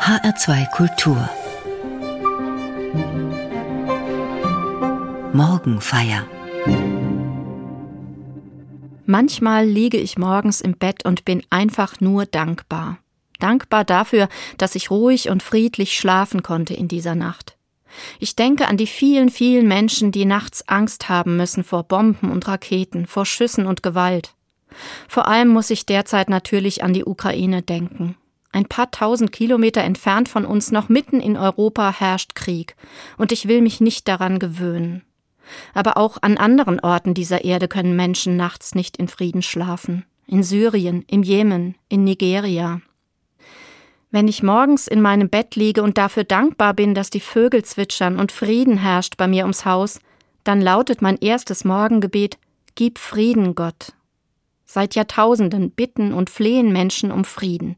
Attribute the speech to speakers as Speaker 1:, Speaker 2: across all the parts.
Speaker 1: HR2 Kultur Morgenfeier
Speaker 2: Manchmal liege ich morgens im Bett und bin einfach nur dankbar. Dankbar dafür, dass ich ruhig und friedlich schlafen konnte in dieser Nacht. Ich denke an die vielen, vielen Menschen, die nachts Angst haben müssen vor Bomben und Raketen, vor Schüssen und Gewalt. Vor allem muss ich derzeit natürlich an die Ukraine denken. Ein paar tausend Kilometer entfernt von uns, noch mitten in Europa, herrscht Krieg, und ich will mich nicht daran gewöhnen. Aber auch an anderen Orten dieser Erde können Menschen nachts nicht in Frieden schlafen. In Syrien, im Jemen, in Nigeria. Wenn ich morgens in meinem Bett liege und dafür dankbar bin, dass die Vögel zwitschern und Frieden herrscht bei mir ums Haus, dann lautet mein erstes Morgengebet Gib Frieden, Gott. Seit Jahrtausenden bitten und flehen Menschen um Frieden.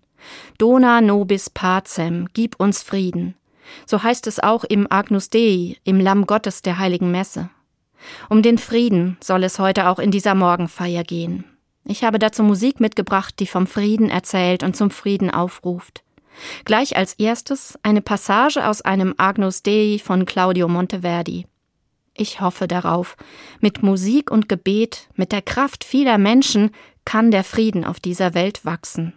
Speaker 2: Dona nobis pacem, gib uns Frieden. So heißt es auch im Agnus Dei, im Lamm Gottes der heiligen Messe. Um den Frieden soll es heute auch in dieser Morgenfeier gehen. Ich habe dazu Musik mitgebracht, die vom Frieden erzählt und zum Frieden aufruft. Gleich als erstes eine Passage aus einem Agnus Dei von Claudio Monteverdi. Ich hoffe darauf, mit Musik und Gebet, mit der Kraft vieler Menschen kann der Frieden auf dieser Welt wachsen.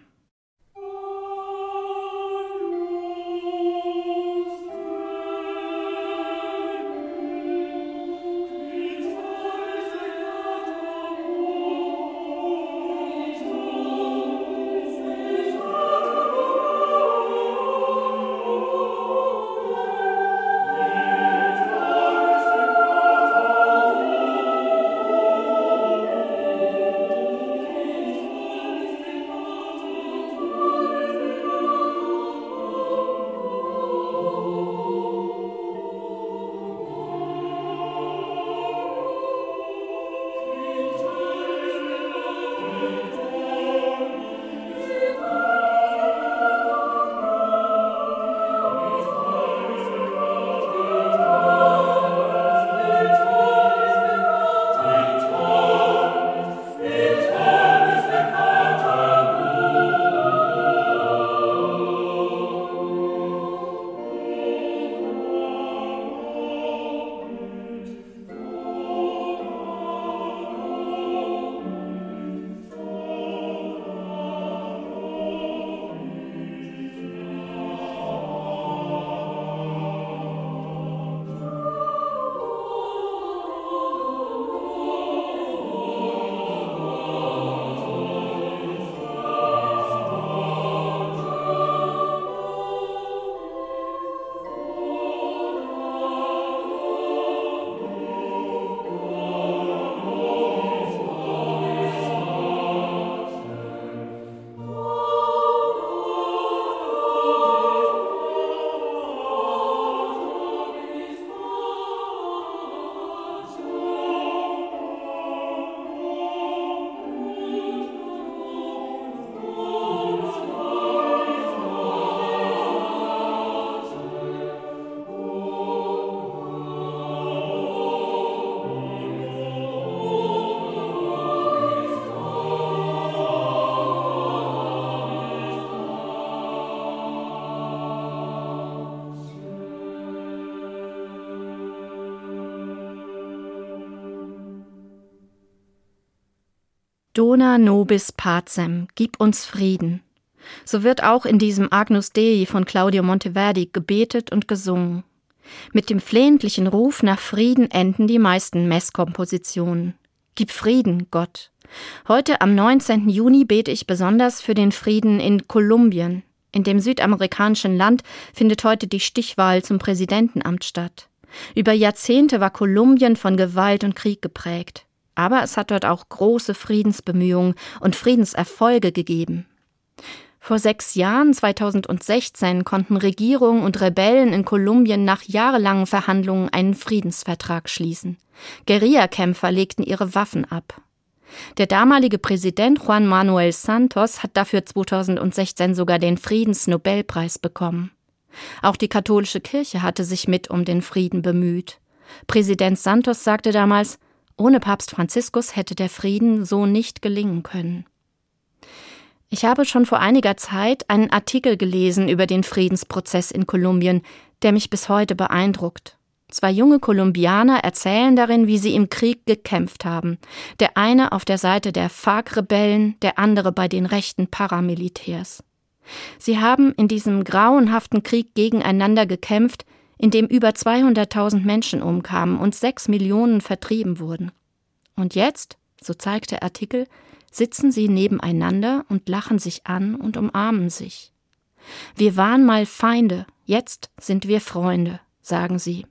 Speaker 2: Dona nobis pacem, gib uns Frieden. So wird auch in diesem Agnus Dei von Claudio Monteverdi gebetet und gesungen. Mit dem flehentlichen Ruf nach Frieden enden die meisten Messkompositionen. Gib Frieden, Gott. Heute am 19. Juni bete ich besonders für den Frieden in Kolumbien. In dem südamerikanischen Land findet heute die Stichwahl zum Präsidentenamt statt. Über Jahrzehnte war Kolumbien von Gewalt und Krieg geprägt. Aber es hat dort auch große Friedensbemühungen und Friedenserfolge gegeben. Vor sechs Jahren, 2016, konnten Regierung und Rebellen in Kolumbien nach jahrelangen Verhandlungen einen Friedensvertrag schließen. Guerillakämpfer legten ihre Waffen ab. Der damalige Präsident Juan Manuel Santos hat dafür 2016 sogar den Friedensnobelpreis bekommen. Auch die katholische Kirche hatte sich mit um den Frieden bemüht. Präsident Santos sagte damals, ohne Papst Franziskus hätte der Frieden so nicht gelingen können. Ich habe schon vor einiger Zeit einen Artikel gelesen über den Friedensprozess in Kolumbien, der mich bis heute beeindruckt. Zwei junge Kolumbianer erzählen darin, wie sie im Krieg gekämpft haben. Der eine auf der Seite der FARC-Rebellen, der andere bei den rechten Paramilitärs. Sie haben in diesem grauenhaften Krieg gegeneinander gekämpft, in dem über 200.000 Menschen umkamen und sechs Millionen vertrieben wurden. Und jetzt, so zeigt der Artikel, sitzen sie nebeneinander und lachen sich an und umarmen sich. Wir waren mal Feinde, jetzt sind wir Freunde, sagen sie.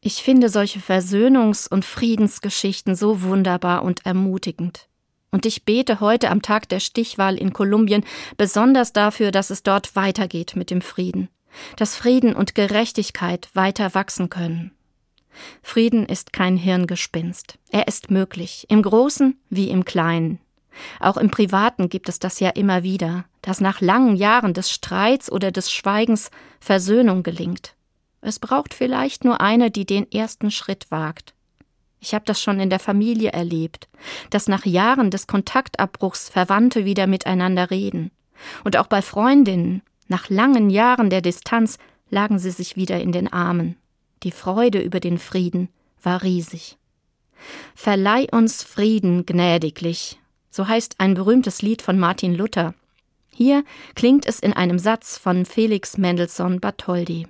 Speaker 2: Ich finde solche Versöhnungs- und Friedensgeschichten so wunderbar und ermutigend. Und ich bete heute am Tag der Stichwahl in Kolumbien besonders dafür, dass es dort weitergeht mit dem Frieden, dass Frieden und Gerechtigkeit weiter wachsen können. Frieden ist kein Hirngespinst. Er ist möglich, im Großen wie im Kleinen. Auch im Privaten gibt es das ja immer wieder, dass nach langen Jahren des Streits oder des Schweigens Versöhnung gelingt. Es braucht vielleicht nur eine, die den ersten Schritt wagt. Ich habe das schon in der Familie erlebt, dass nach Jahren des Kontaktabbruchs Verwandte wieder miteinander reden. Und auch bei Freundinnen, nach langen Jahren der Distanz, lagen sie sich wieder in den Armen. Die Freude über den Frieden war riesig. Verleih uns Frieden gnädiglich, so heißt ein berühmtes Lied von Martin Luther. Hier klingt es in einem Satz von Felix Mendelssohn Bartholdy.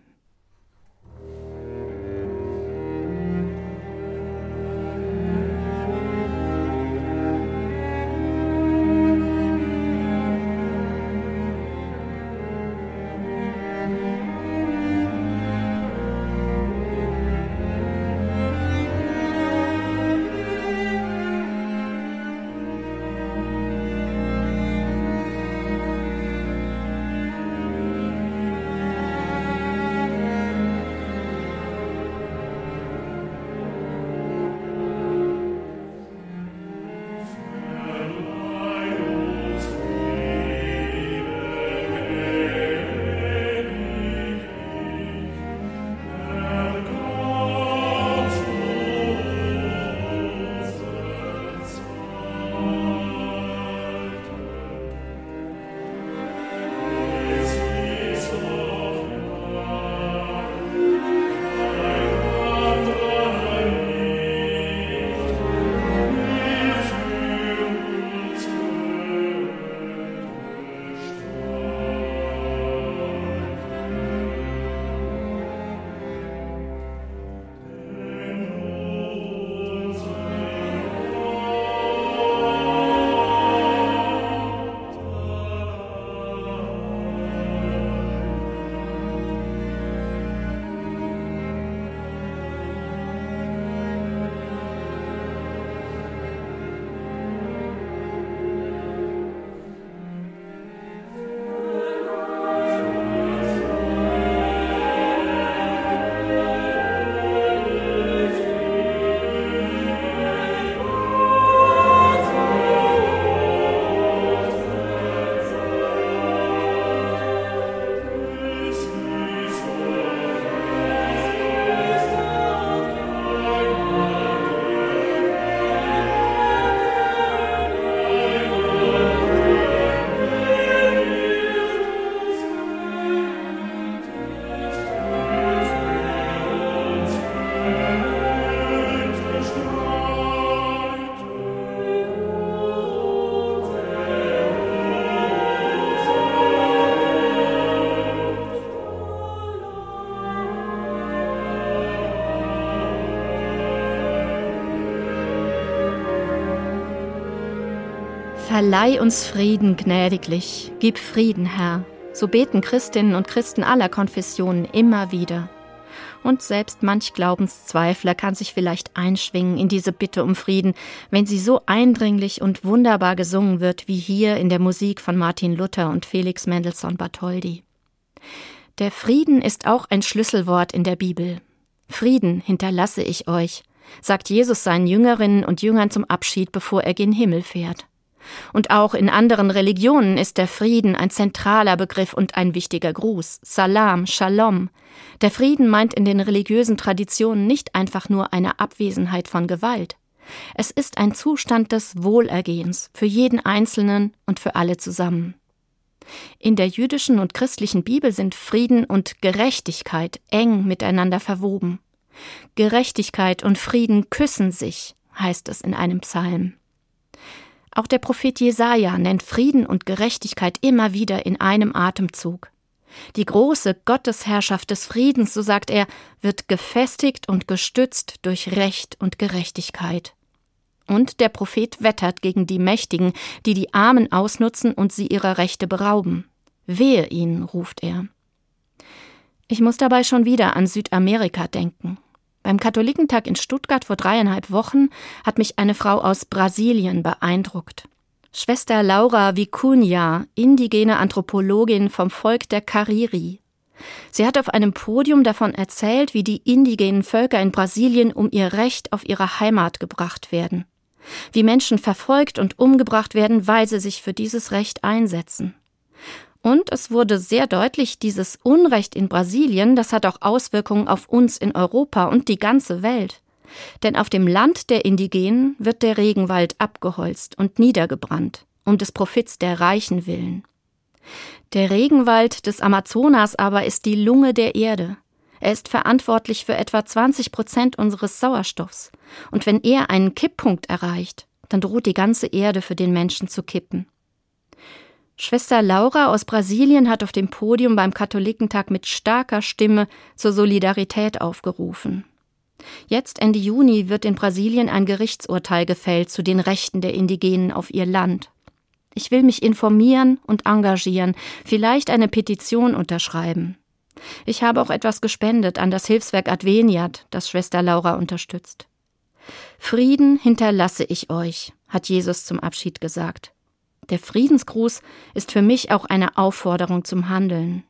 Speaker 2: Verleih uns Frieden gnädiglich, gib Frieden, Herr. So beten Christinnen und Christen aller Konfessionen immer wieder. Und selbst manch Glaubenszweifler kann sich vielleicht einschwingen in diese Bitte um Frieden, wenn sie so eindringlich und wunderbar gesungen wird wie hier in der Musik von Martin Luther und Felix Mendelssohn Bartholdy. Der Frieden ist auch ein Schlüsselwort in der Bibel. Frieden hinterlasse ich euch, sagt Jesus seinen Jüngerinnen und Jüngern zum Abschied, bevor er gen Himmel fährt. Und auch in anderen Religionen ist der Frieden ein zentraler Begriff und ein wichtiger Gruß. Salam, Shalom. Der Frieden meint in den religiösen Traditionen nicht einfach nur eine Abwesenheit von Gewalt. Es ist ein Zustand des Wohlergehens für jeden Einzelnen und für alle zusammen. In der jüdischen und christlichen Bibel sind Frieden und Gerechtigkeit eng miteinander verwoben. Gerechtigkeit und Frieden küssen sich, heißt es in einem Psalm. Auch der Prophet Jesaja nennt Frieden und Gerechtigkeit immer wieder in einem Atemzug. Die große Gottesherrschaft des Friedens, so sagt er, wird gefestigt und gestützt durch Recht und Gerechtigkeit. Und der Prophet wettert gegen die Mächtigen, die die Armen ausnutzen und sie ihrer Rechte berauben. Wehe ihnen, ruft er. Ich muss dabei schon wieder an Südamerika denken. Beim Katholikentag in Stuttgart vor dreieinhalb Wochen hat mich eine Frau aus Brasilien beeindruckt. Schwester Laura Vicuña, indigene Anthropologin vom Volk der Cariri. Sie hat auf einem Podium davon erzählt, wie die indigenen Völker in Brasilien um ihr Recht auf ihre Heimat gebracht werden. Wie Menschen verfolgt und umgebracht werden, weil sie sich für dieses Recht einsetzen. Und es wurde sehr deutlich, dieses Unrecht in Brasilien, das hat auch Auswirkungen auf uns in Europa und die ganze Welt. Denn auf dem Land der Indigenen wird der Regenwald abgeholzt und niedergebrannt, um des Profits der Reichen willen. Der Regenwald des Amazonas aber ist die Lunge der Erde. Er ist verantwortlich für etwa 20 Prozent unseres Sauerstoffs. Und wenn er einen Kipppunkt erreicht, dann droht die ganze Erde für den Menschen zu kippen. Schwester Laura aus Brasilien hat auf dem Podium beim Katholikentag mit starker Stimme zur Solidarität aufgerufen. Jetzt Ende Juni wird in Brasilien ein Gerichtsurteil gefällt zu den Rechten der Indigenen auf ihr Land. Ich will mich informieren und engagieren, vielleicht eine Petition unterschreiben. Ich habe auch etwas gespendet an das Hilfswerk Adveniat, das Schwester Laura unterstützt. Frieden hinterlasse ich euch, hat Jesus zum Abschied gesagt. Der Friedensgruß ist für mich auch eine Aufforderung zum Handeln.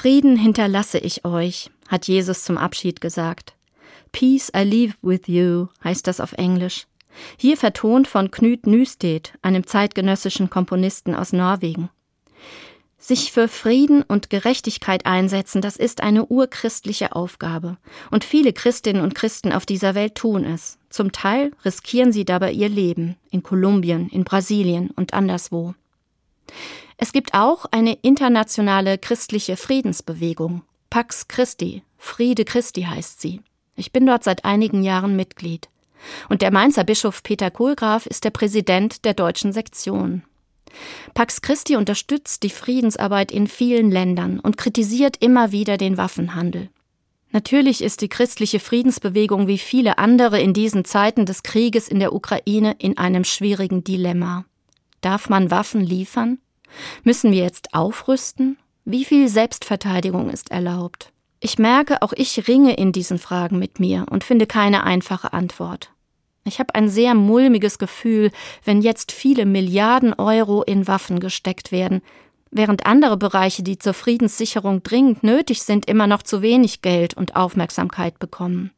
Speaker 2: Frieden hinterlasse ich euch, hat Jesus zum Abschied gesagt. Peace I leave with you heißt das auf Englisch. Hier vertont von Knut Nystedt, einem zeitgenössischen Komponisten aus Norwegen. Sich für Frieden und Gerechtigkeit einsetzen, das ist eine urchristliche Aufgabe. Und viele Christinnen und Christen auf dieser Welt tun es. Zum Teil riskieren sie dabei ihr Leben. In Kolumbien, in Brasilien und anderswo. Es gibt auch eine internationale christliche Friedensbewegung. Pax Christi, Friede Christi heißt sie. Ich bin dort seit einigen Jahren Mitglied. Und der Mainzer Bischof Peter Kohlgraf ist der Präsident der deutschen Sektion. Pax Christi unterstützt die Friedensarbeit in vielen Ländern und kritisiert immer wieder den Waffenhandel. Natürlich ist die christliche Friedensbewegung wie viele andere in diesen Zeiten des Krieges in der Ukraine in einem schwierigen Dilemma. Darf man Waffen liefern? Müssen wir jetzt aufrüsten? Wie viel Selbstverteidigung ist erlaubt? Ich merke, auch ich ringe in diesen Fragen mit mir und finde keine einfache Antwort. Ich habe ein sehr mulmiges Gefühl, wenn jetzt viele Milliarden Euro in Waffen gesteckt werden, während andere Bereiche, die zur Friedenssicherung dringend nötig sind, immer noch zu wenig Geld und Aufmerksamkeit bekommen.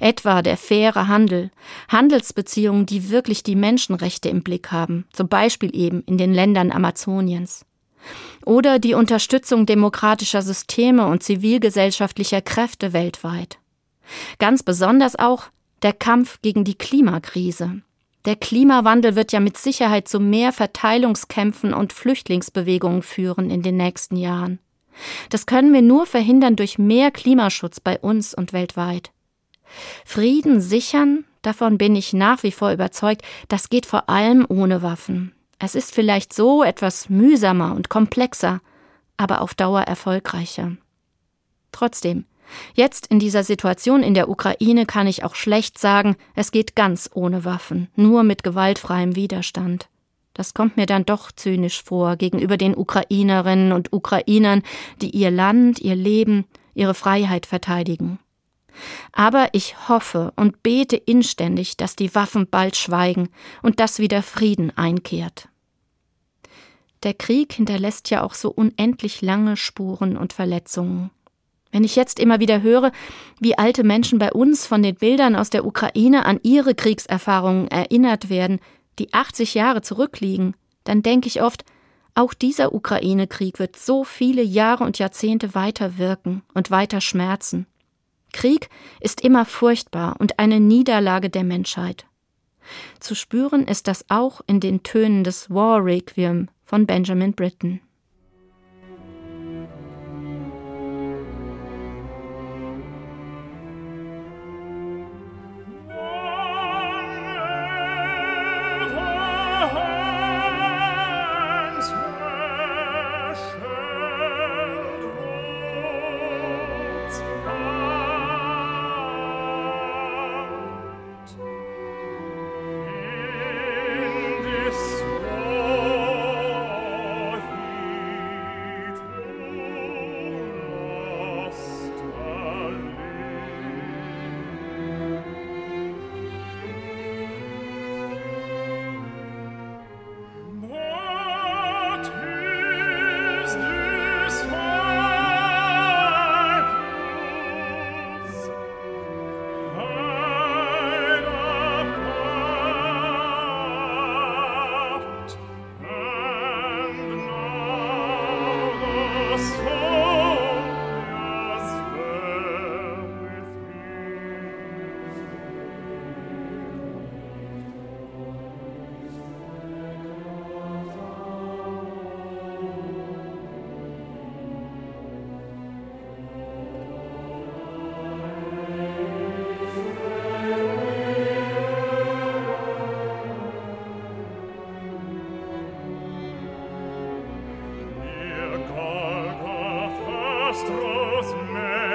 Speaker 2: Etwa der faire Handel, Handelsbeziehungen, die wirklich die Menschenrechte im Blick haben, zum Beispiel eben in den Ländern Amazoniens. Oder die Unterstützung demokratischer Systeme und zivilgesellschaftlicher Kräfte weltweit. Ganz besonders auch der Kampf gegen die Klimakrise. Der Klimawandel wird ja mit Sicherheit zu mehr Verteilungskämpfen und Flüchtlingsbewegungen führen in den nächsten Jahren. Das können wir nur verhindern durch mehr Klimaschutz bei uns und weltweit. Frieden sichern, davon bin ich nach wie vor überzeugt, das geht vor allem ohne Waffen. Es ist vielleicht so etwas mühsamer und komplexer, aber auf Dauer erfolgreicher. Trotzdem, Jetzt in dieser Situation in der Ukraine kann ich auch schlecht sagen, es geht ganz ohne Waffen, nur mit gewaltfreiem Widerstand. Das kommt mir dann doch zynisch vor gegenüber den Ukrainerinnen und Ukrainern, die ihr Land, ihr Leben, ihre Freiheit verteidigen. Aber ich hoffe und bete inständig, dass die Waffen bald schweigen und dass wieder Frieden einkehrt. Der Krieg hinterlässt ja auch so unendlich lange Spuren und Verletzungen. Wenn ich jetzt immer wieder höre, wie alte Menschen bei uns von den Bildern aus der Ukraine an ihre Kriegserfahrungen erinnert werden, die 80 Jahre zurückliegen, dann denke ich oft, auch dieser Ukraine-Krieg wird so viele Jahre und Jahrzehnte weiter wirken und weiter schmerzen. Krieg ist immer furchtbar und eine Niederlage der Menschheit. Zu spüren ist das auch in den Tönen des War Requiem von Benjamin Britten. nostros me.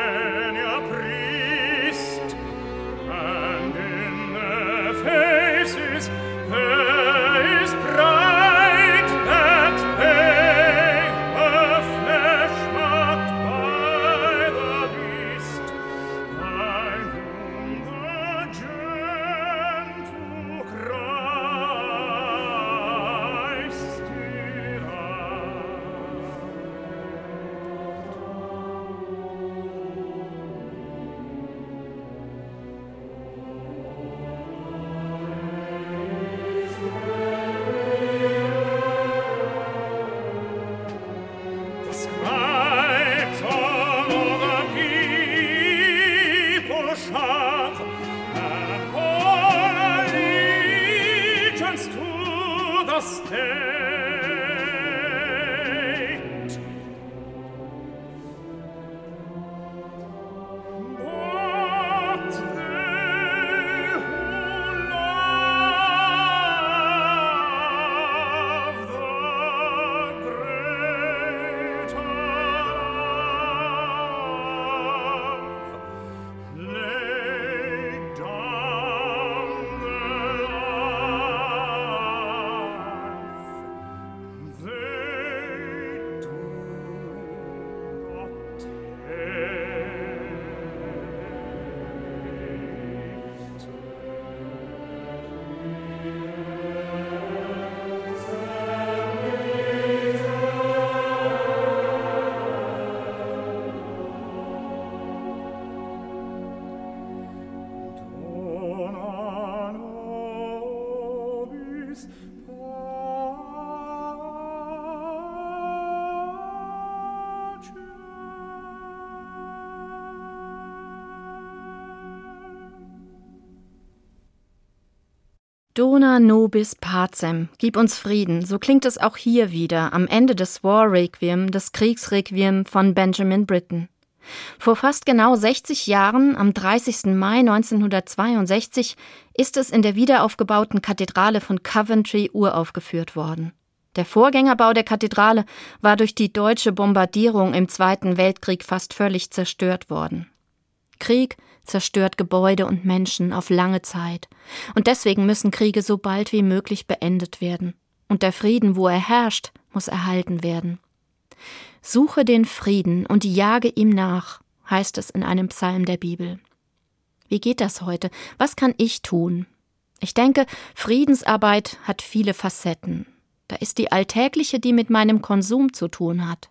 Speaker 2: Dona nobis pacem, gib uns Frieden. So klingt es auch hier wieder am Ende des War Requiem, des Kriegsrequiem von Benjamin Britten. Vor fast genau 60 Jahren, am 30. Mai 1962, ist es in der wiederaufgebauten Kathedrale von Coventry uraufgeführt worden. Der Vorgängerbau der Kathedrale war durch die deutsche Bombardierung im Zweiten Weltkrieg fast völlig zerstört worden. Krieg zerstört Gebäude und Menschen auf lange Zeit. Und deswegen müssen Kriege so bald wie möglich beendet werden. Und der Frieden, wo er herrscht, muss erhalten werden. Suche den Frieden und jage ihm nach, heißt es in einem Psalm der Bibel. Wie geht das heute? Was kann ich tun? Ich denke, Friedensarbeit hat viele Facetten. Da ist die alltägliche, die mit meinem Konsum zu tun hat.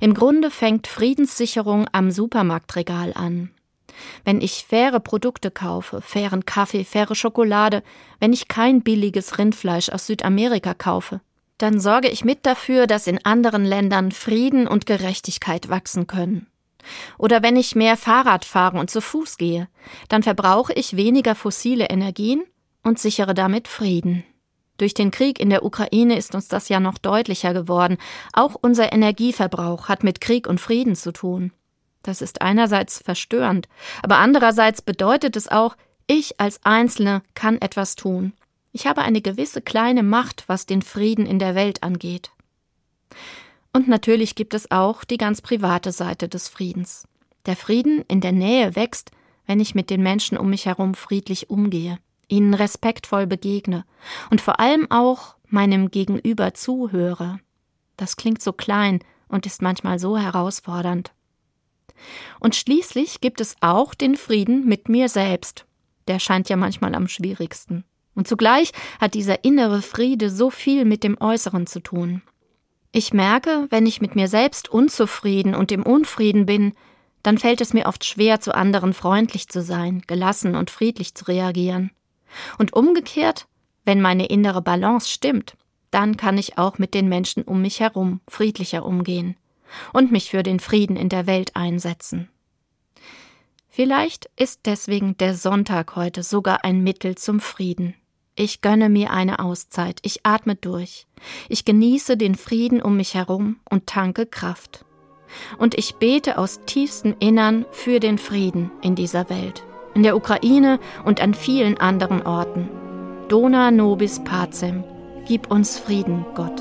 Speaker 2: Im Grunde fängt Friedenssicherung am Supermarktregal an. Wenn ich faire Produkte kaufe, fairen Kaffee, faire Schokolade, wenn ich kein billiges Rindfleisch aus Südamerika kaufe, dann sorge ich mit dafür, dass in anderen Ländern Frieden und Gerechtigkeit wachsen können. Oder wenn ich mehr Fahrrad fahre und zu Fuß gehe, dann verbrauche ich weniger fossile Energien und sichere damit Frieden. Durch den Krieg in der Ukraine ist uns das ja noch deutlicher geworden. Auch unser Energieverbrauch hat mit Krieg und Frieden zu tun. Das ist einerseits verstörend, aber andererseits bedeutet es auch, ich als Einzelne kann etwas tun. Ich habe eine gewisse kleine Macht, was den Frieden in der Welt angeht. Und natürlich gibt es auch die ganz private Seite des Friedens. Der Frieden in der Nähe wächst, wenn ich mit den Menschen um mich herum friedlich umgehe, ihnen respektvoll begegne und vor allem auch meinem Gegenüber zuhöre. Das klingt so klein und ist manchmal so herausfordernd. Und schließlich gibt es auch den Frieden mit mir selbst. Der scheint ja manchmal am schwierigsten. Und zugleich hat dieser innere Friede so viel mit dem Äußeren zu tun. Ich merke, wenn ich mit mir selbst unzufrieden und im Unfrieden bin, dann fällt es mir oft schwer, zu anderen freundlich zu sein, gelassen und friedlich zu reagieren. Und umgekehrt, wenn meine innere Balance stimmt, dann kann ich auch mit den Menschen um mich herum friedlicher umgehen und mich für den Frieden in der Welt einsetzen. Vielleicht ist deswegen der Sonntag heute sogar ein Mittel zum Frieden. Ich gönne mir eine Auszeit, ich atme durch, ich genieße den Frieden um mich herum und tanke Kraft. Und ich bete aus tiefstem Innern für den Frieden in dieser Welt, in der Ukraine und an vielen anderen Orten. Dona nobis pacem, gib uns Frieden, Gott.